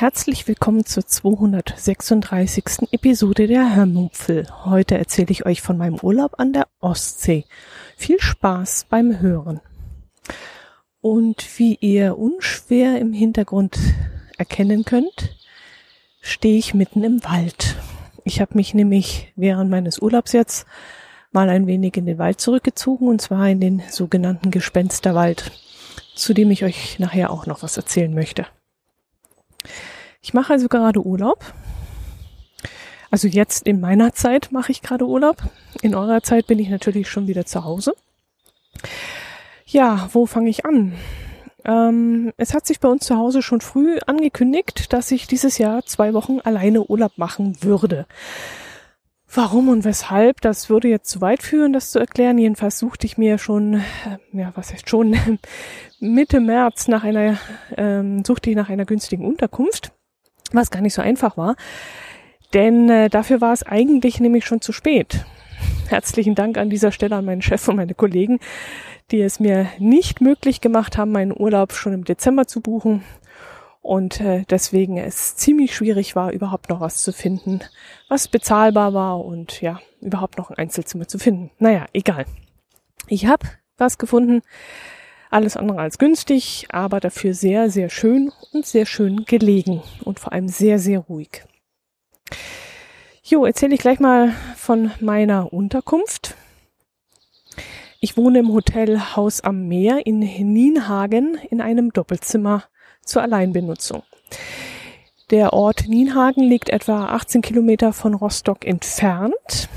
Herzlich willkommen zur 236. Episode der Hörmupfel. Heute erzähle ich euch von meinem Urlaub an der Ostsee. Viel Spaß beim Hören. Und wie ihr unschwer im Hintergrund erkennen könnt, stehe ich mitten im Wald. Ich habe mich nämlich während meines Urlaubs jetzt mal ein wenig in den Wald zurückgezogen und zwar in den sogenannten Gespensterwald, zu dem ich euch nachher auch noch was erzählen möchte. Ich mache also gerade Urlaub. Also jetzt in meiner Zeit mache ich gerade Urlaub. In eurer Zeit bin ich natürlich schon wieder zu Hause. Ja, wo fange ich an? Ähm, es hat sich bei uns zu Hause schon früh angekündigt, dass ich dieses Jahr zwei Wochen alleine Urlaub machen würde. Warum und weshalb, das würde jetzt zu weit führen, das zu erklären. Jedenfalls suchte ich mir schon, äh, ja, was heißt schon, Mitte März nach einer, ähm, suchte ich nach einer günstigen Unterkunft was gar nicht so einfach war. Denn äh, dafür war es eigentlich nämlich schon zu spät. Herzlichen Dank an dieser Stelle an meinen Chef und meine Kollegen, die es mir nicht möglich gemacht haben, meinen Urlaub schon im Dezember zu buchen und äh, deswegen es ziemlich schwierig war, überhaupt noch was zu finden, was bezahlbar war und ja, überhaupt noch ein Einzelzimmer zu finden. Naja, egal. Ich habe was gefunden, alles andere als günstig, aber dafür sehr, sehr schön und sehr schön gelegen und vor allem sehr, sehr ruhig. Jo, erzähle ich gleich mal von meiner Unterkunft. Ich wohne im Hotel Haus am Meer in Nienhagen in einem Doppelzimmer zur Alleinbenutzung. Der Ort Nienhagen liegt etwa 18 Kilometer von Rostock entfernt.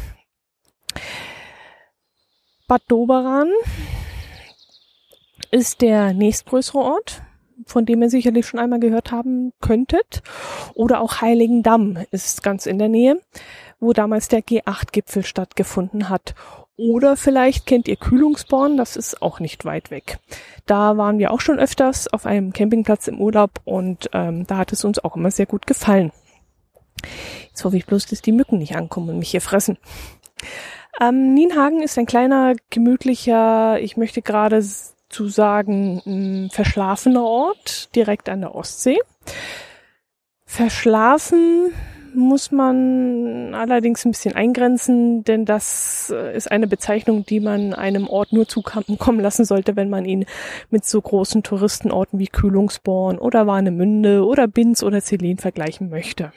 Bad Doberan ist der nächstgrößere Ort, von dem ihr sicherlich schon einmal gehört haben könntet. Oder auch Heiligendamm ist ganz in der Nähe, wo damals der G8-Gipfel stattgefunden hat. Oder vielleicht kennt ihr Kühlungsborn, das ist auch nicht weit weg. Da waren wir auch schon öfters auf einem Campingplatz im Urlaub und ähm, da hat es uns auch immer sehr gut gefallen. Jetzt hoffe ich bloß, dass die Mücken nicht ankommen und mich hier fressen. Ähm, Nienhagen ist ein kleiner, gemütlicher, ich möchte gerade zu sagen, ein verschlafener Ort direkt an der Ostsee. Verschlafen muss man allerdings ein bisschen eingrenzen, denn das äh, ist eine Bezeichnung, die man einem Ort nur zukommen lassen sollte, wenn man ihn mit so großen Touristenorten wie Kühlungsborn oder Warnemünde oder Binz oder Celine vergleichen möchte.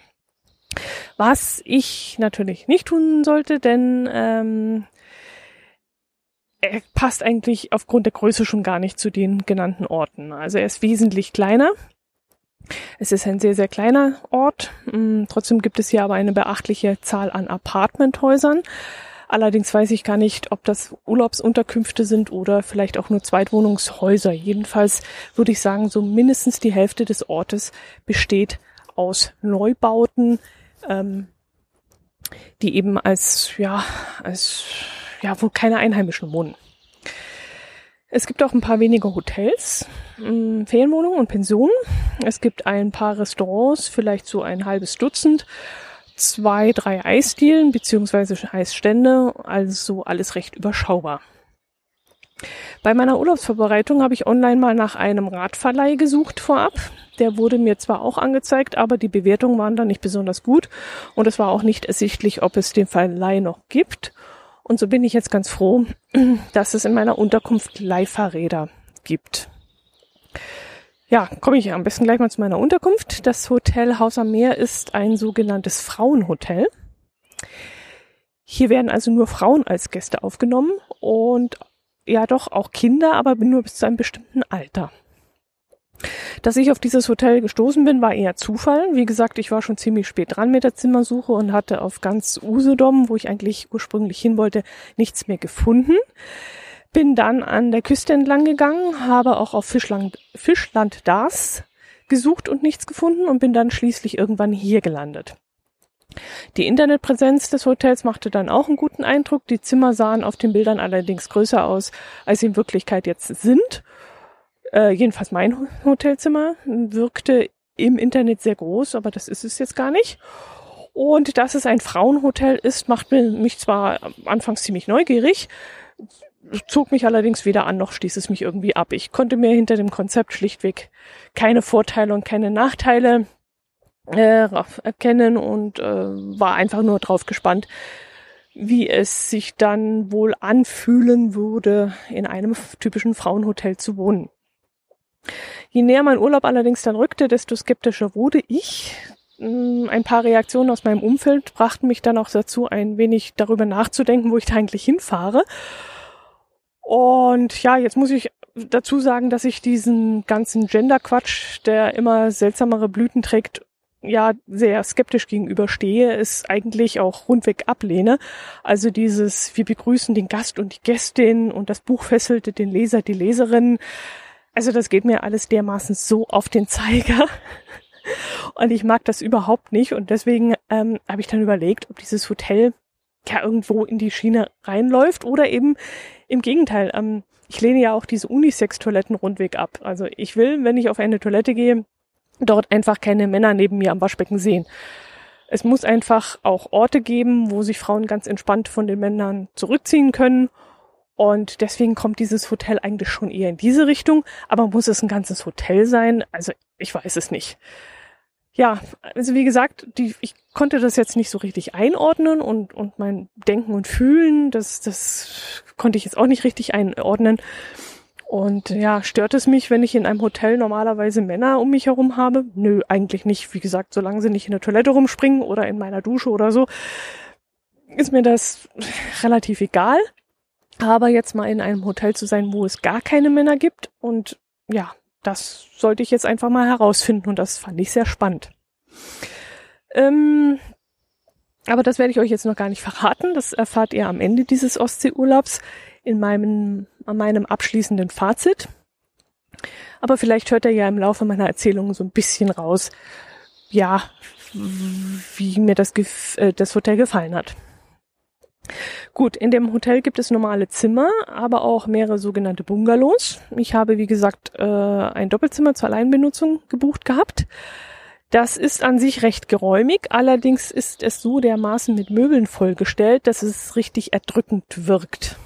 Was ich natürlich nicht tun sollte, denn ähm, er passt eigentlich aufgrund der Größe schon gar nicht zu den genannten Orten. Also er ist wesentlich kleiner. Es ist ein sehr, sehr kleiner Ort. Mm, trotzdem gibt es hier aber eine beachtliche Zahl an Apartmenthäusern. Allerdings weiß ich gar nicht, ob das Urlaubsunterkünfte sind oder vielleicht auch nur Zweitwohnungshäuser. Jedenfalls würde ich sagen, so mindestens die Hälfte des Ortes besteht aus Neubauten, ähm, die eben als, ja, als ja, wo keine Einheimischen wohnen. Es gibt auch ein paar wenige Hotels, mm, Ferienwohnungen und Pensionen. Es gibt ein paar Restaurants, vielleicht so ein halbes Dutzend, zwei, drei Eisdielen beziehungsweise Eisstände, also alles recht überschaubar. Bei meiner Urlaubsvorbereitung habe ich online mal nach einem Radverleih gesucht vorab. Der wurde mir zwar auch angezeigt, aber die Bewertungen waren dann nicht besonders gut und es war auch nicht ersichtlich, ob es den Verleih noch gibt. Und so bin ich jetzt ganz froh, dass es in meiner Unterkunft Leihfahrräder gibt. Ja, komme ich am besten gleich mal zu meiner Unterkunft. Das Hotel Haus am Meer ist ein sogenanntes Frauenhotel. Hier werden also nur Frauen als Gäste aufgenommen und ja doch auch Kinder, aber nur bis zu einem bestimmten Alter. Dass ich auf dieses Hotel gestoßen bin, war eher Zufall. Wie gesagt, ich war schon ziemlich spät dran mit der Zimmersuche und hatte auf ganz Usedom, wo ich eigentlich ursprünglich hin wollte, nichts mehr gefunden. Bin dann an der Küste entlang gegangen, habe auch auf Fischland, Fischland Dars gesucht und nichts gefunden und bin dann schließlich irgendwann hier gelandet. Die Internetpräsenz des Hotels machte dann auch einen guten Eindruck. Die Zimmer sahen auf den Bildern allerdings größer aus, als sie in Wirklichkeit jetzt sind. Äh, jedenfalls mein Hotelzimmer wirkte im Internet sehr groß, aber das ist es jetzt gar nicht. Und dass es ein Frauenhotel ist, macht mich zwar anfangs ziemlich neugierig, zog mich allerdings weder an noch stieß es mich irgendwie ab. Ich konnte mir hinter dem Konzept schlichtweg keine Vorteile und keine Nachteile äh, erkennen und äh, war einfach nur drauf gespannt, wie es sich dann wohl anfühlen würde, in einem typischen Frauenhotel zu wohnen. Je näher mein Urlaub allerdings dann rückte, desto skeptischer wurde ich. Mm, ein paar Reaktionen aus meinem Umfeld brachten mich dann auch dazu, ein wenig darüber nachzudenken, wo ich da eigentlich hinfahre. Und ja, jetzt muss ich dazu sagen, dass ich diesen ganzen Gender-Quatsch, der immer seltsamere Blüten trägt, ja sehr skeptisch gegenüberstehe, es eigentlich auch rundweg ablehne. Also dieses, wir begrüßen den Gast und die Gästin und das Buch fesselte den Leser, die Leserin. Also das geht mir alles dermaßen so auf den Zeiger. Und ich mag das überhaupt nicht. Und deswegen ähm, habe ich dann überlegt, ob dieses Hotel ja irgendwo in die Schiene reinläuft oder eben im Gegenteil. Ähm, ich lehne ja auch diese Unisex-Toiletten rundweg ab. Also ich will, wenn ich auf eine Toilette gehe, dort einfach keine Männer neben mir am Waschbecken sehen. Es muss einfach auch Orte geben, wo sich Frauen ganz entspannt von den Männern zurückziehen können. Und deswegen kommt dieses Hotel eigentlich schon eher in diese Richtung. Aber muss es ein ganzes Hotel sein? Also ich weiß es nicht. Ja, also wie gesagt, die, ich konnte das jetzt nicht so richtig einordnen und, und mein Denken und Fühlen, das, das konnte ich jetzt auch nicht richtig einordnen. Und ja, stört es mich, wenn ich in einem Hotel normalerweise Männer um mich herum habe? Nö, eigentlich nicht. Wie gesagt, solange sie nicht in der Toilette rumspringen oder in meiner Dusche oder so, ist mir das relativ egal. Aber jetzt mal in einem Hotel zu sein, wo es gar keine Männer gibt und ja, das sollte ich jetzt einfach mal herausfinden und das fand ich sehr spannend. Ähm, aber das werde ich euch jetzt noch gar nicht verraten. Das erfahrt ihr am Ende dieses Ostseeurlaubs in meinem, an meinem abschließenden Fazit. Aber vielleicht hört er ja im Laufe meiner Erzählung so ein bisschen raus, ja, wie mir das, äh, das Hotel gefallen hat. Gut, in dem Hotel gibt es normale Zimmer, aber auch mehrere sogenannte Bungalows. Ich habe, wie gesagt, äh, ein Doppelzimmer zur Alleinbenutzung gebucht gehabt. Das ist an sich recht geräumig, allerdings ist es so dermaßen mit Möbeln vollgestellt, dass es richtig erdrückend wirkt.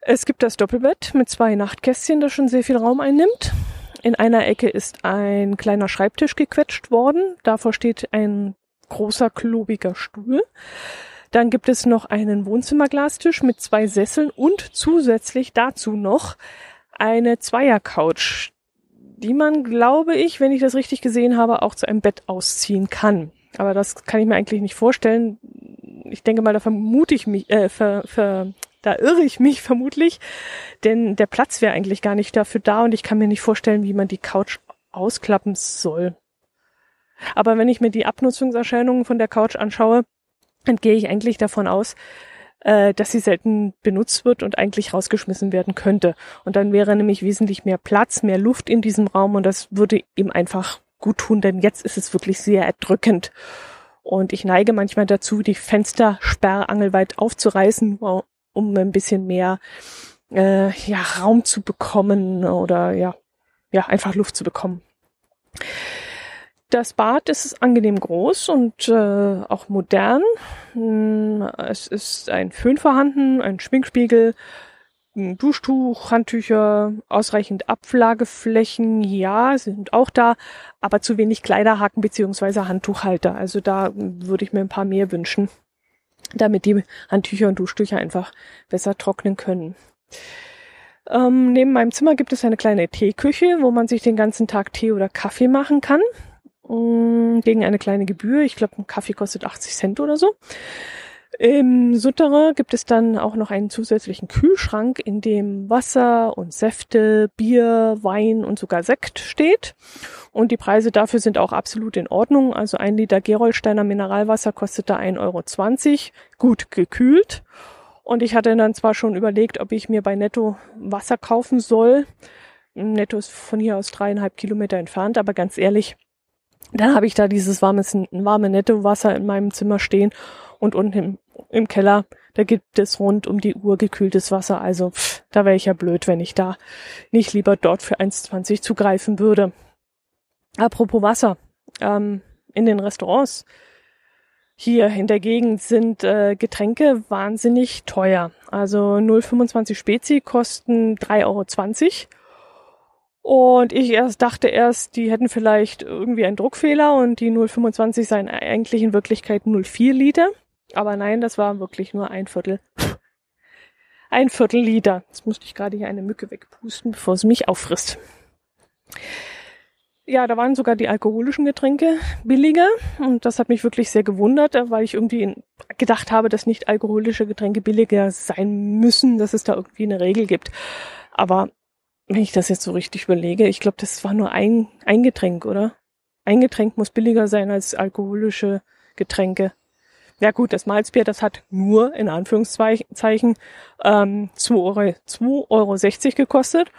Es gibt das Doppelbett mit zwei Nachtkästchen, das schon sehr viel Raum einnimmt. In einer Ecke ist ein kleiner Schreibtisch gequetscht worden. Davor steht ein großer, klobiger Stuhl. Dann gibt es noch einen Wohnzimmerglastisch mit zwei Sesseln und zusätzlich dazu noch eine Zweiercouch, die man, glaube ich, wenn ich das richtig gesehen habe, auch zu einem Bett ausziehen kann. Aber das kann ich mir eigentlich nicht vorstellen. Ich denke mal, da vermute ich mich, äh, ver, ver, da irre ich mich vermutlich, denn der Platz wäre eigentlich gar nicht dafür da und ich kann mir nicht vorstellen, wie man die Couch ausklappen soll. Aber wenn ich mir die Abnutzungserscheinungen von der Couch anschaue, dann gehe ich eigentlich davon aus, äh, dass sie selten benutzt wird und eigentlich rausgeschmissen werden könnte. Und dann wäre nämlich wesentlich mehr Platz, mehr Luft in diesem Raum und das würde ihm einfach gut tun, denn jetzt ist es wirklich sehr erdrückend. Und ich neige manchmal dazu, die Fenster sperrangelweit aufzureißen, um ein bisschen mehr äh, ja, Raum zu bekommen oder ja, ja, einfach Luft zu bekommen. Das Bad ist angenehm groß und äh, auch modern. Hm, es ist ein Föhn vorhanden, ein Schminkspiegel, ein Duschtuch, Handtücher, ausreichend Ablageflächen, ja, sind auch da, aber zu wenig Kleiderhaken beziehungsweise Handtuchhalter. Also da würde ich mir ein paar mehr wünschen damit die Handtücher und Duschtücher einfach besser trocknen können. Ähm, neben meinem Zimmer gibt es eine kleine Teeküche, wo man sich den ganzen Tag Tee oder Kaffee machen kann. Ähm, gegen eine kleine Gebühr. Ich glaube, ein Kaffee kostet 80 Cent oder so. Im Sutterer gibt es dann auch noch einen zusätzlichen Kühlschrank, in dem Wasser und Säfte, Bier, Wein und sogar Sekt steht. Und die Preise dafür sind auch absolut in Ordnung. Also ein Liter Gerolsteiner Mineralwasser kostet da 1,20 Euro, gut gekühlt. Und ich hatte dann zwar schon überlegt, ob ich mir bei Netto Wasser kaufen soll. Netto ist von hier aus dreieinhalb Kilometer entfernt, aber ganz ehrlich, Dann habe ich da dieses warmes, warme Netto-Wasser in meinem Zimmer stehen und unten im, im Keller, da gibt es rund um die Uhr gekühltes Wasser. Also pff, da wäre ich ja blöd, wenn ich da nicht lieber dort für 1,20 zugreifen würde. Apropos Wasser, ähm, in den Restaurants hier in der Gegend sind äh, Getränke wahnsinnig teuer. Also 0,25 Spezi kosten 3,20 Euro. Und ich erst dachte erst, die hätten vielleicht irgendwie einen Druckfehler und die 0,25 seien eigentlich in Wirklichkeit 0,4 Liter. Aber nein, das war wirklich nur ein Viertel. Ein Viertel Liter. Jetzt musste ich gerade hier eine Mücke wegpusten, bevor sie mich auffrisst. Ja, da waren sogar die alkoholischen Getränke billiger und das hat mich wirklich sehr gewundert, weil ich irgendwie gedacht habe, dass nicht alkoholische Getränke billiger sein müssen, dass es da irgendwie eine Regel gibt. Aber wenn ich das jetzt so richtig überlege, ich glaube, das war nur ein, ein Getränk, oder? Ein Getränk muss billiger sein als alkoholische Getränke. Ja gut, das Malzbier, das hat nur in Anführungszeichen ähm, 2,60 Euro, 2 Euro gekostet.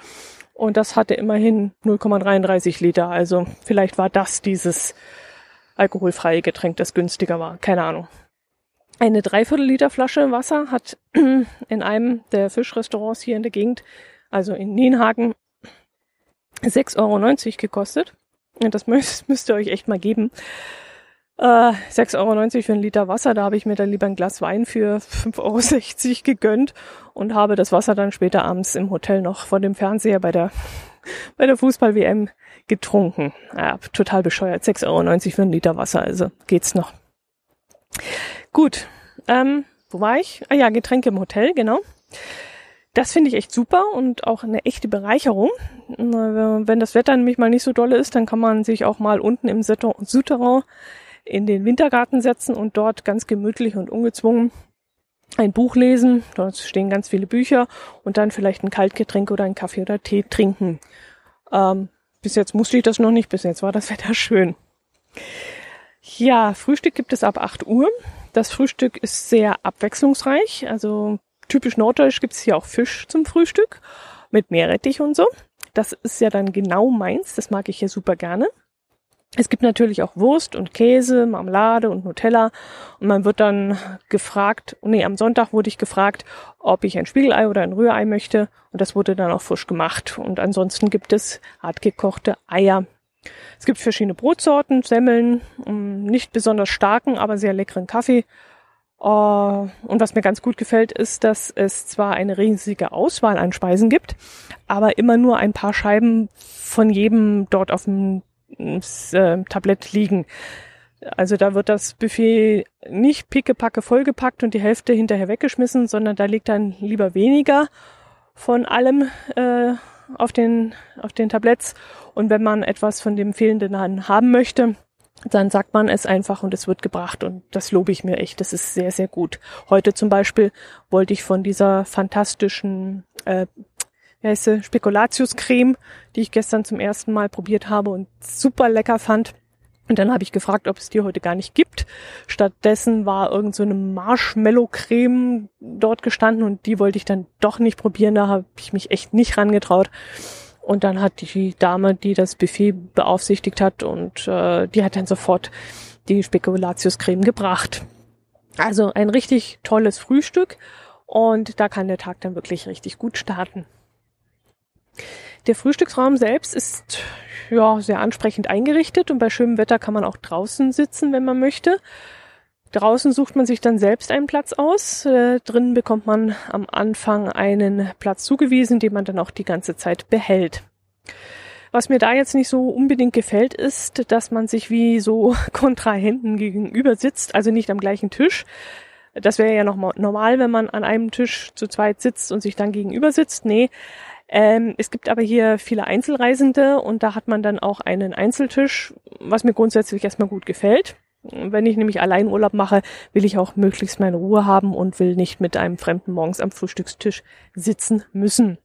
Und das hatte immerhin 0,33 Liter. Also vielleicht war das dieses alkoholfreie Getränk, das günstiger war. Keine Ahnung. Eine Dreiviertel Liter Flasche Wasser hat in einem der Fischrestaurants hier in der Gegend, also in Nienhagen, 6,90 Euro gekostet. Das müsst, müsst ihr euch echt mal geben. Äh, 6,90 Euro für einen Liter Wasser, da habe ich mir dann lieber ein Glas Wein für 5,60 Euro gegönnt und habe das Wasser dann später abends im Hotel noch vor dem Fernseher bei der, bei der Fußball-WM getrunken. Ja, total bescheuert. 6,90 Euro für einen Liter Wasser, also geht's noch. Gut, ähm, wo war ich? Ah ja, Getränke im Hotel, genau. Das finde ich echt super und auch eine echte Bereicherung. Wenn das Wetter nämlich mal nicht so dolle ist, dann kann man sich auch mal unten im Souterrain in den Wintergarten setzen und dort ganz gemütlich und ungezwungen ein Buch lesen. Dort stehen ganz viele Bücher und dann vielleicht ein Kaltgetränk oder einen Kaffee oder Tee trinken. Ähm, bis jetzt musste ich das noch nicht, bis jetzt war das Wetter schön. Ja, Frühstück gibt es ab 8 Uhr. Das Frühstück ist sehr abwechslungsreich. Also typisch norddeutsch gibt es hier auch Fisch zum Frühstück mit Meerrettich und so. Das ist ja dann genau meins. Das mag ich hier super gerne. Es gibt natürlich auch Wurst und Käse, Marmelade und Nutella. Und man wird dann gefragt, nee, am Sonntag wurde ich gefragt, ob ich ein Spiegelei oder ein Rührei möchte. Und das wurde dann auch frisch gemacht. Und ansonsten gibt es hart gekochte Eier. Es gibt verschiedene Brotsorten, Semmeln, nicht besonders starken, aber sehr leckeren Kaffee. Äh, und was mir ganz gut gefällt, ist, dass es zwar eine riesige Auswahl an Speisen gibt, aber immer nur ein paar Scheiben von jedem dort auf dem äh, Tablett liegen. Also da wird das Buffet nicht pickepacke vollgepackt und die Hälfte hinterher weggeschmissen, sondern da liegt dann lieber weniger von allem äh, auf den auf den Tabletts. Und wenn man etwas von dem fehlenden haben möchte, dann sagt man es einfach und es wird gebracht und das lobe ich mir echt. Das ist sehr sehr gut. Heute zum Beispiel wollte ich von dieser fantastischen äh, wie heißt sie, Spekulatius-Creme, die ich gestern zum ersten Mal probiert habe und super lecker fand. Und dann habe ich gefragt, ob es die heute gar nicht gibt. Stattdessen war irgend so eine Marshmallow-Creme dort gestanden und die wollte ich dann doch nicht probieren. Da habe ich mich echt nicht rangetraut. Und dann hat die Dame, die das Buffet beaufsichtigt hat, und äh, die hat dann sofort die Spekulatius-Creme gebracht. Also ein richtig tolles Frühstück und da kann der Tag dann wirklich richtig gut starten. Der Frühstücksraum selbst ist ja sehr ansprechend eingerichtet und bei schönem Wetter kann man auch draußen sitzen, wenn man möchte. Draußen sucht man sich dann selbst einen Platz aus. Äh, drinnen bekommt man am Anfang einen Platz zugewiesen, den man dann auch die ganze Zeit behält. Was mir da jetzt nicht so unbedingt gefällt, ist, dass man sich wie so Kontrahenten gegenüber sitzt, also nicht am gleichen Tisch. Das wäre ja noch normal, wenn man an einem Tisch zu zweit sitzt und sich dann gegenüber sitzt. Nee, ähm, es gibt aber hier viele Einzelreisende und da hat man dann auch einen Einzeltisch, was mir grundsätzlich erstmal gut gefällt. Wenn ich nämlich allein Urlaub mache, will ich auch möglichst meine Ruhe haben und will nicht mit einem Fremden morgens am Frühstückstisch sitzen müssen.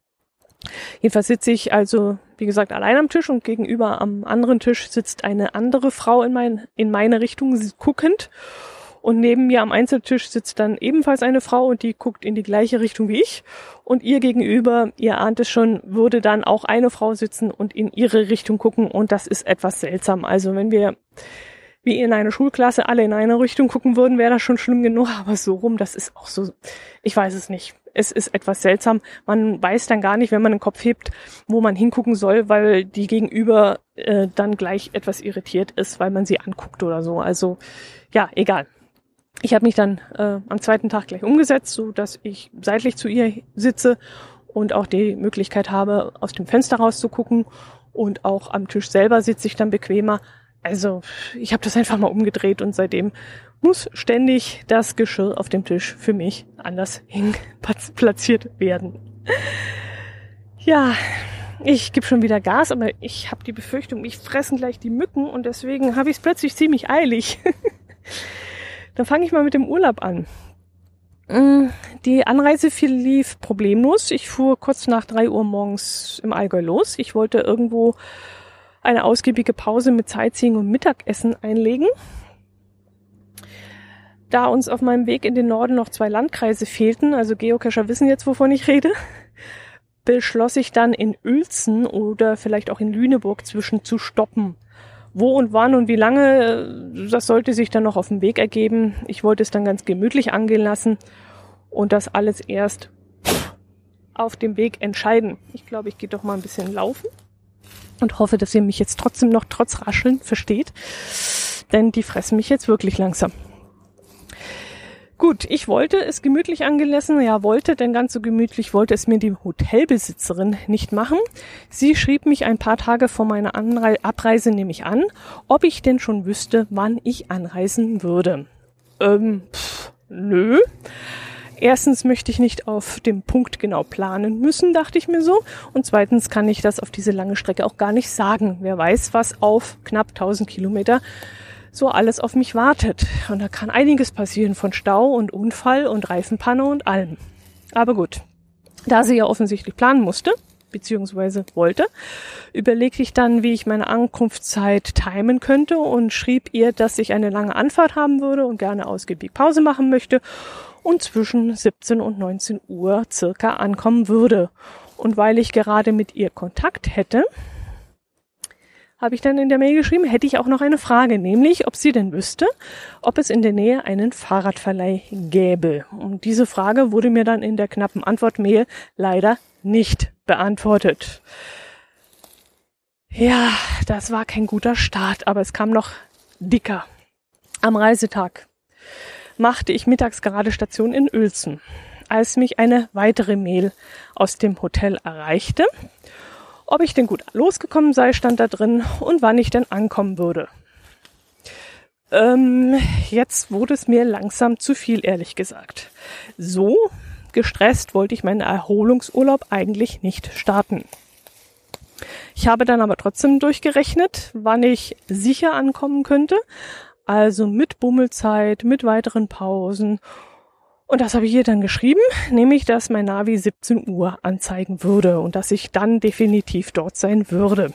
Jedenfalls sitze ich also, wie gesagt, allein am Tisch und gegenüber am anderen Tisch sitzt eine andere Frau in, mein, in meine Richtung guckend. Und neben mir am Einzeltisch sitzt dann ebenfalls eine Frau und die guckt in die gleiche Richtung wie ich. Und ihr gegenüber, ihr ahnt es schon, würde dann auch eine Frau sitzen und in ihre Richtung gucken. Und das ist etwas seltsam. Also wenn wir wie in einer Schulklasse alle in eine Richtung gucken würden, wäre das schon schlimm genug. Aber so rum, das ist auch so, ich weiß es nicht. Es ist etwas seltsam. Man weiß dann gar nicht, wenn man den Kopf hebt, wo man hingucken soll, weil die Gegenüber äh, dann gleich etwas irritiert ist, weil man sie anguckt oder so. Also ja, egal. Ich habe mich dann äh, am zweiten Tag gleich umgesetzt, so dass ich seitlich zu ihr sitze und auch die Möglichkeit habe, aus dem Fenster rauszugucken. Und auch am Tisch selber sitze ich dann bequemer. Also ich habe das einfach mal umgedreht und seitdem muss ständig das Geschirr auf dem Tisch für mich anders hin platziert werden. Ja, ich gebe schon wieder Gas, aber ich habe die Befürchtung, mich fressen gleich die Mücken und deswegen habe ich es plötzlich ziemlich eilig. Dann fange ich mal mit dem Urlaub an. Mm, die Anreise lief problemlos. Ich fuhr kurz nach drei Uhr morgens im Allgäu los. Ich wollte irgendwo eine ausgiebige Pause mit Sightseeing und Mittagessen einlegen. Da uns auf meinem Weg in den Norden noch zwei Landkreise fehlten, also Geocacher wissen jetzt, wovon ich rede, beschloss ich dann in Uelzen oder vielleicht auch in Lüneburg zwischen zu stoppen. Wo und wann und wie lange, das sollte sich dann noch auf dem Weg ergeben. Ich wollte es dann ganz gemütlich angehen lassen und das alles erst auf dem Weg entscheiden. Ich glaube, ich gehe doch mal ein bisschen laufen und hoffe, dass ihr mich jetzt trotzdem noch trotz Rascheln versteht, denn die fressen mich jetzt wirklich langsam. Gut, ich wollte es gemütlich angelassen, ja wollte, denn ganz so gemütlich wollte es mir die Hotelbesitzerin nicht machen. Sie schrieb mich ein paar Tage vor meiner Anre Abreise nämlich an, ob ich denn schon wüsste, wann ich anreisen würde. Ähm, pff, nö. Erstens möchte ich nicht auf dem Punkt genau planen müssen, dachte ich mir so. Und zweitens kann ich das auf diese lange Strecke auch gar nicht sagen. Wer weiß, was auf knapp 1000 Kilometer so alles auf mich wartet. Und da kann einiges passieren von Stau und Unfall und Reifenpanne und allem. Aber gut, da sie ja offensichtlich planen musste, beziehungsweise wollte, überlegte ich dann, wie ich meine Ankunftszeit timen könnte und schrieb ihr, dass ich eine lange Anfahrt haben würde und gerne ausgiebig Pause machen möchte und zwischen 17 und 19 Uhr circa ankommen würde. Und weil ich gerade mit ihr Kontakt hätte, habe ich dann in der Mail geschrieben, hätte ich auch noch eine Frage, nämlich ob sie denn wüsste, ob es in der Nähe einen Fahrradverleih gäbe. Und diese Frage wurde mir dann in der knappen Antwortmail leider nicht beantwortet. Ja, das war kein guter Start, aber es kam noch dicker. Am Reisetag machte ich mittags gerade Station in Uelzen, als mich eine weitere Mail aus dem Hotel erreichte. Ob ich denn gut losgekommen sei, stand da drin und wann ich denn ankommen würde. Ähm, jetzt wurde es mir langsam zu viel, ehrlich gesagt. So gestresst wollte ich meinen Erholungsurlaub eigentlich nicht starten. Ich habe dann aber trotzdem durchgerechnet, wann ich sicher ankommen könnte, also mit Bummelzeit, mit weiteren Pausen. Und das habe ich ihr dann geschrieben, nämlich, dass mein Navi 17 Uhr anzeigen würde und dass ich dann definitiv dort sein würde.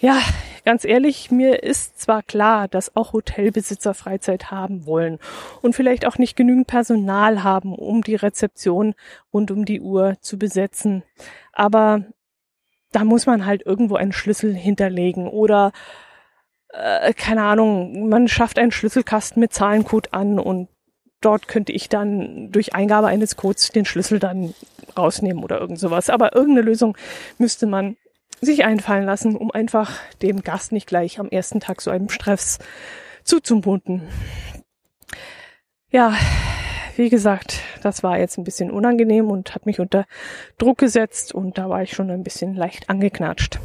Ja, ganz ehrlich, mir ist zwar klar, dass auch Hotelbesitzer Freizeit haben wollen und vielleicht auch nicht genügend Personal haben, um die Rezeption rund um die Uhr zu besetzen. Aber da muss man halt irgendwo einen Schlüssel hinterlegen oder äh, keine Ahnung, man schafft einen Schlüsselkasten mit Zahlencode an und dort könnte ich dann durch Eingabe eines Codes den Schlüssel dann rausnehmen oder irgend sowas. Aber irgendeine Lösung müsste man sich einfallen lassen, um einfach dem Gast nicht gleich am ersten Tag so einem Stress zuzumuten. Ja, wie gesagt, das war jetzt ein bisschen unangenehm und hat mich unter Druck gesetzt und da war ich schon ein bisschen leicht angeknatscht.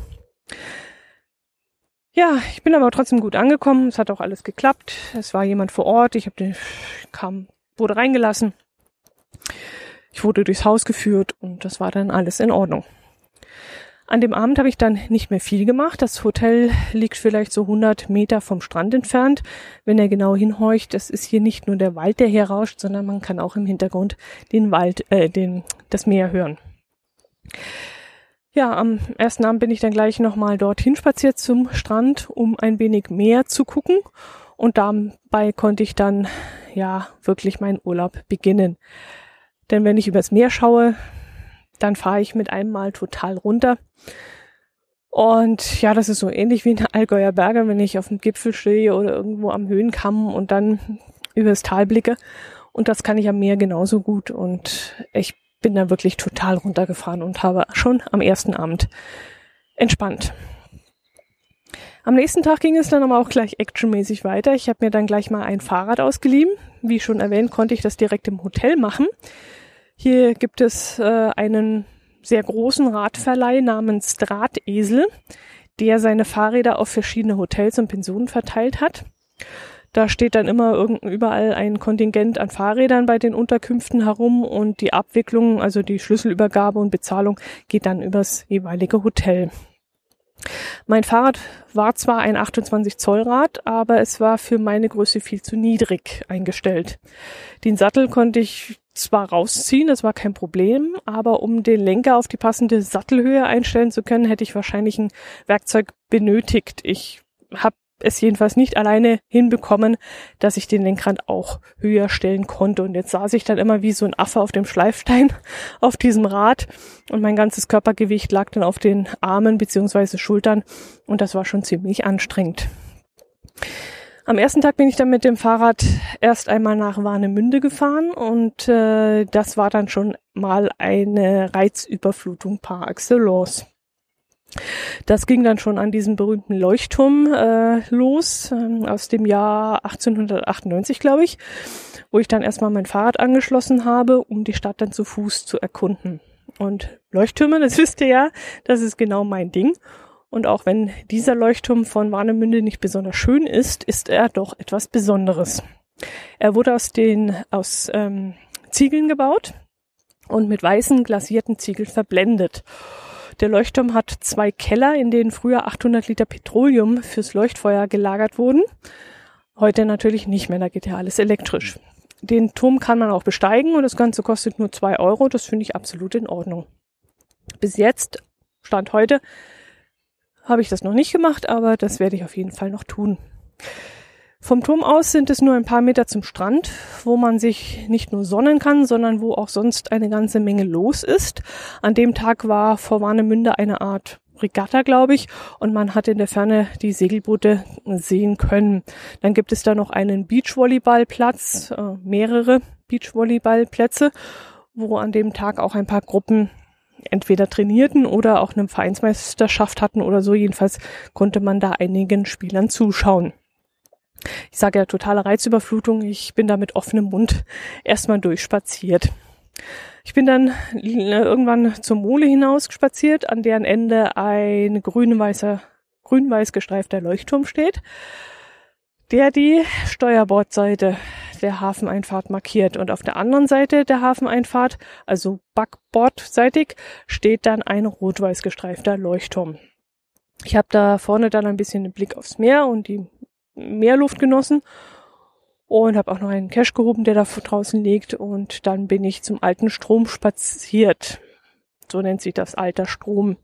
Ja, ich bin aber trotzdem gut angekommen. Es hat auch alles geklappt. Es war jemand vor Ort. Ich habe den kam, wurde reingelassen. Ich wurde durchs Haus geführt und das war dann alles in Ordnung. An dem Abend habe ich dann nicht mehr viel gemacht. Das Hotel liegt vielleicht so 100 Meter vom Strand entfernt. Wenn er genau hinhorcht, das ist hier nicht nur der Wald, der hier rauscht, sondern man kann auch im Hintergrund den Wald, äh, den, das Meer hören. Ja, am ersten Abend bin ich dann gleich nochmal dorthin spaziert zum Strand, um ein wenig mehr zu gucken Und dabei konnte ich dann ja wirklich meinen Urlaub beginnen. Denn wenn ich übers Meer schaue, dann fahre ich mit einem Mal total runter. Und ja, das ist so ähnlich wie in Allgäuer Berge, wenn ich auf dem Gipfel stehe oder irgendwo am Höhenkamm und dann übers Tal blicke. Und das kann ich am Meer genauso gut. Und ich bin da wirklich total runtergefahren und habe schon am ersten Abend entspannt. Am nächsten Tag ging es dann aber auch gleich actionmäßig weiter. Ich habe mir dann gleich mal ein Fahrrad ausgeliehen. Wie schon erwähnt, konnte ich das direkt im Hotel machen. Hier gibt es äh, einen sehr großen Radverleih namens Drahtesel, der seine Fahrräder auf verschiedene Hotels und Pensionen verteilt hat. Da steht dann immer überall ein Kontingent an Fahrrädern bei den Unterkünften herum und die Abwicklung, also die Schlüsselübergabe und Bezahlung geht dann übers jeweilige Hotel. Mein Fahrrad war zwar ein 28 Zoll Rad, aber es war für meine Größe viel zu niedrig eingestellt. Den Sattel konnte ich zwar rausziehen, das war kein Problem, aber um den Lenker auf die passende Sattelhöhe einstellen zu können, hätte ich wahrscheinlich ein Werkzeug benötigt. Ich habe es jedenfalls nicht alleine hinbekommen, dass ich den Lenkrad auch höher stellen konnte. Und jetzt saß ich dann immer wie so ein Affe auf dem Schleifstein auf diesem Rad und mein ganzes Körpergewicht lag dann auf den Armen beziehungsweise Schultern und das war schon ziemlich anstrengend. Am ersten Tag bin ich dann mit dem Fahrrad erst einmal nach Warnemünde gefahren und äh, das war dann schon mal eine Reizüberflutung par excellence. Das ging dann schon an diesem berühmten Leuchtturm äh, los, ähm, aus dem Jahr 1898, glaube ich, wo ich dann erstmal mein Fahrrad angeschlossen habe, um die Stadt dann zu Fuß zu erkunden. Und Leuchttürme, das wisst ihr ja, das ist genau mein Ding. Und auch wenn dieser Leuchtturm von Warnemünde nicht besonders schön ist, ist er doch etwas Besonderes. Er wurde aus den aus ähm, Ziegeln gebaut und mit weißen glasierten Ziegeln verblendet. Der Leuchtturm hat zwei Keller, in denen früher 800 Liter Petroleum fürs Leuchtfeuer gelagert wurden. Heute natürlich nicht mehr, da geht ja alles elektrisch. Den Turm kann man auch besteigen und das Ganze kostet nur zwei Euro. Das finde ich absolut in Ordnung. Bis jetzt, Stand heute, habe ich das noch nicht gemacht, aber das werde ich auf jeden Fall noch tun. Vom Turm aus sind es nur ein paar Meter zum Strand, wo man sich nicht nur sonnen kann, sondern wo auch sonst eine ganze Menge los ist. An dem Tag war vor Warnemünde eine Art Regatta, glaube ich, und man hat in der Ferne die Segelboote sehen können. Dann gibt es da noch einen Beachvolleyballplatz, äh, mehrere Beachvolleyballplätze, wo an dem Tag auch ein paar Gruppen entweder trainierten oder auch eine Vereinsmeisterschaft hatten oder so. Jedenfalls konnte man da einigen Spielern zuschauen. Ich sage ja totale Reizüberflutung. Ich bin da mit offenem Mund erstmal durchspaziert. Ich bin dann äh, irgendwann zur Mole hinaus spaziert, an deren Ende ein grün-weißer, grün-weiß gestreifter Leuchtturm steht, der die Steuerbordseite der Hafeneinfahrt markiert. Und auf der anderen Seite der Hafeneinfahrt, also backbordseitig, steht dann ein rot-weiß gestreifter Leuchtturm. Ich habe da vorne dann ein bisschen den Blick aufs Meer und die Meerluft genossen und habe auch noch einen Cash gehoben, der da draußen liegt und dann bin ich zum alten Strom spaziert. So nennt sich das alter Strom.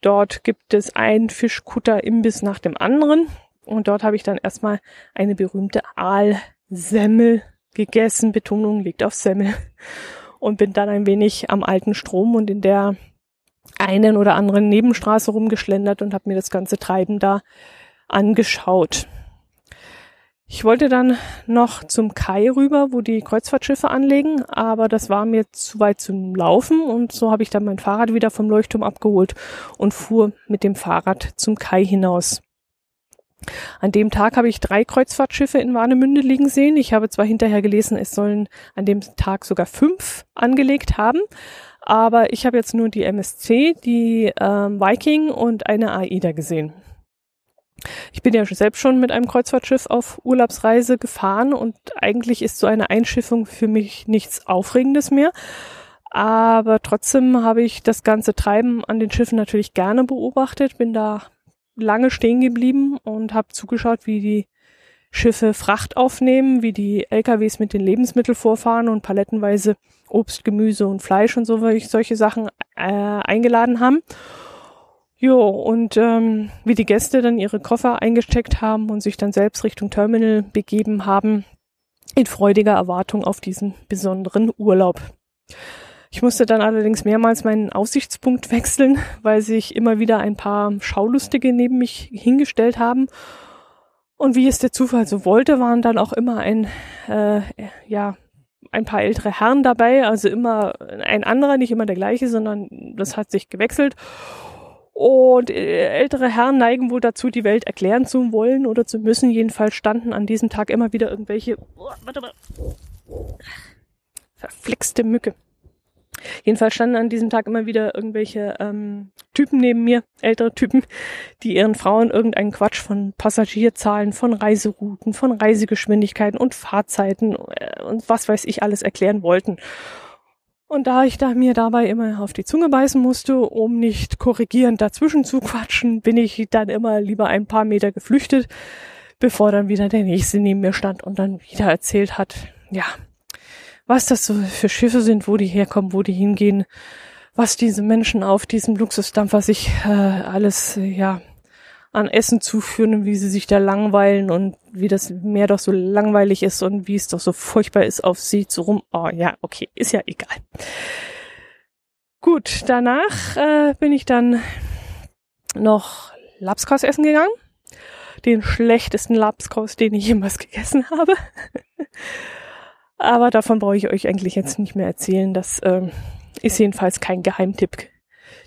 Dort gibt es einen Fischkutter-Imbiss nach dem anderen und dort habe ich dann erstmal eine berühmte Aalsemmel gegessen. Betonung liegt auf Semmel und bin dann ein wenig am alten Strom und in der einen oder anderen Nebenstraße rumgeschlendert und habe mir das ganze Treiben da angeschaut. Ich wollte dann noch zum Kai rüber, wo die Kreuzfahrtschiffe anlegen, aber das war mir zu weit zum Laufen und so habe ich dann mein Fahrrad wieder vom Leuchtturm abgeholt und fuhr mit dem Fahrrad zum Kai hinaus. An dem Tag habe ich drei Kreuzfahrtschiffe in Warnemünde liegen sehen. Ich habe zwar hinterher gelesen, es sollen an dem Tag sogar fünf angelegt haben, aber ich habe jetzt nur die MSC, die ähm, Viking und eine AIDA gesehen. Ich bin ja selbst schon mit einem Kreuzfahrtschiff auf Urlaubsreise gefahren und eigentlich ist so eine Einschiffung für mich nichts Aufregendes mehr. Aber trotzdem habe ich das ganze Treiben an den Schiffen natürlich gerne beobachtet, bin da lange stehen geblieben und habe zugeschaut, wie die Schiffe Fracht aufnehmen, wie die LKWs mit den Lebensmitteln vorfahren und palettenweise Obst, Gemüse und Fleisch und so solche Sachen äh, eingeladen haben. Jo, und ähm, wie die Gäste dann ihre Koffer eingesteckt haben und sich dann selbst Richtung Terminal begeben haben, in freudiger Erwartung auf diesen besonderen Urlaub. Ich musste dann allerdings mehrmals meinen Aussichtspunkt wechseln, weil sich immer wieder ein paar Schaulustige neben mich hingestellt haben. Und wie es der Zufall so wollte, waren dann auch immer ein, äh, ja, ein paar ältere Herren dabei, also immer ein anderer, nicht immer der gleiche, sondern das hat sich gewechselt. Und äh, ältere Herren neigen wohl dazu, die Welt erklären zu wollen oder zu müssen. Jedenfalls standen an diesem Tag immer wieder irgendwelche, oh, warte mal, verflixte Mücke. Jedenfalls standen an diesem Tag immer wieder irgendwelche ähm, Typen neben mir, ältere Typen, die ihren Frauen irgendeinen Quatsch von Passagierzahlen, von Reiserouten, von Reisegeschwindigkeiten und Fahrzeiten äh, und was weiß ich alles erklären wollten. Und da ich da mir dabei immer auf die Zunge beißen musste, um nicht korrigierend dazwischen zu quatschen, bin ich dann immer lieber ein paar Meter geflüchtet, bevor dann wieder der nächste neben mir stand und dann wieder erzählt hat, ja, was das so für Schiffe sind, wo die herkommen, wo die hingehen, was diese Menschen auf diesem Luxusdampfer sich äh, alles, äh, ja, an Essen zuführen und wie sie sich da langweilen und wie das Meer doch so langweilig ist und wie es doch so furchtbar ist, auf sie zu rum. Oh ja, okay, ist ja egal. Gut, danach äh, bin ich dann noch Lapskaus essen gegangen. Den schlechtesten Lapskaus, den ich jemals gegessen habe. Aber davon brauche ich euch eigentlich jetzt nicht mehr erzählen. Das ähm, ist jedenfalls kein Geheimtipp,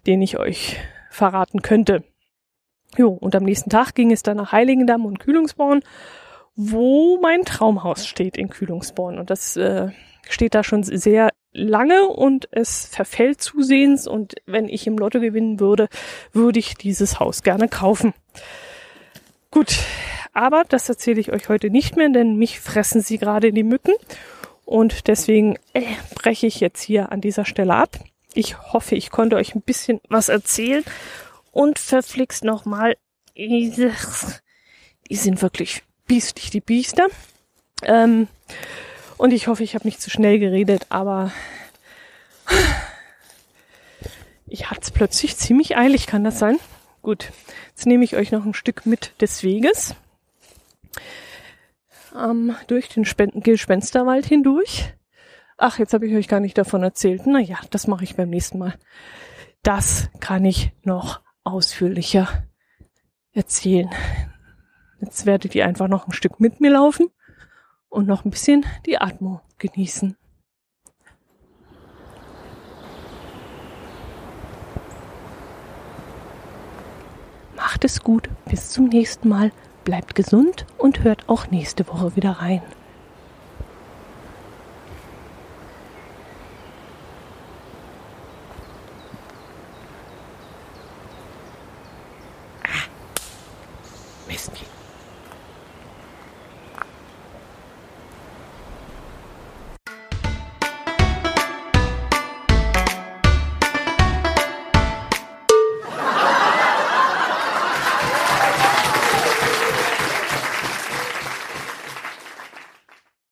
den ich euch verraten könnte. Jo, und am nächsten Tag ging es dann nach Heiligendamm und Kühlungsborn, wo mein Traumhaus steht in Kühlungsborn. Und das äh, steht da schon sehr lange und es verfällt zusehends. Und wenn ich im Lotto gewinnen würde, würde ich dieses Haus gerne kaufen. Gut, aber das erzähle ich euch heute nicht mehr, denn mich fressen sie gerade die Mücken. Und deswegen äh, breche ich jetzt hier an dieser Stelle ab. Ich hoffe, ich konnte euch ein bisschen was erzählen und verflixt nochmal. Die sind wirklich biestig, die Biester. Ähm, und ich hoffe, ich habe nicht zu schnell geredet, aber ich hatte es plötzlich ziemlich eilig, kann das sein? Gut, jetzt nehme ich euch noch ein Stück mit des Weges ähm, durch den Spen Gespensterwald hindurch. Ach, jetzt habe ich euch gar nicht davon erzählt. Naja, das mache ich beim nächsten Mal. Das kann ich noch ausführlicher erzählen. Jetzt werdet ihr einfach noch ein Stück mit mir laufen und noch ein bisschen die Atmung genießen. Macht es gut. Bis zum nächsten Mal. Bleibt gesund und hört auch nächste Woche wieder rein.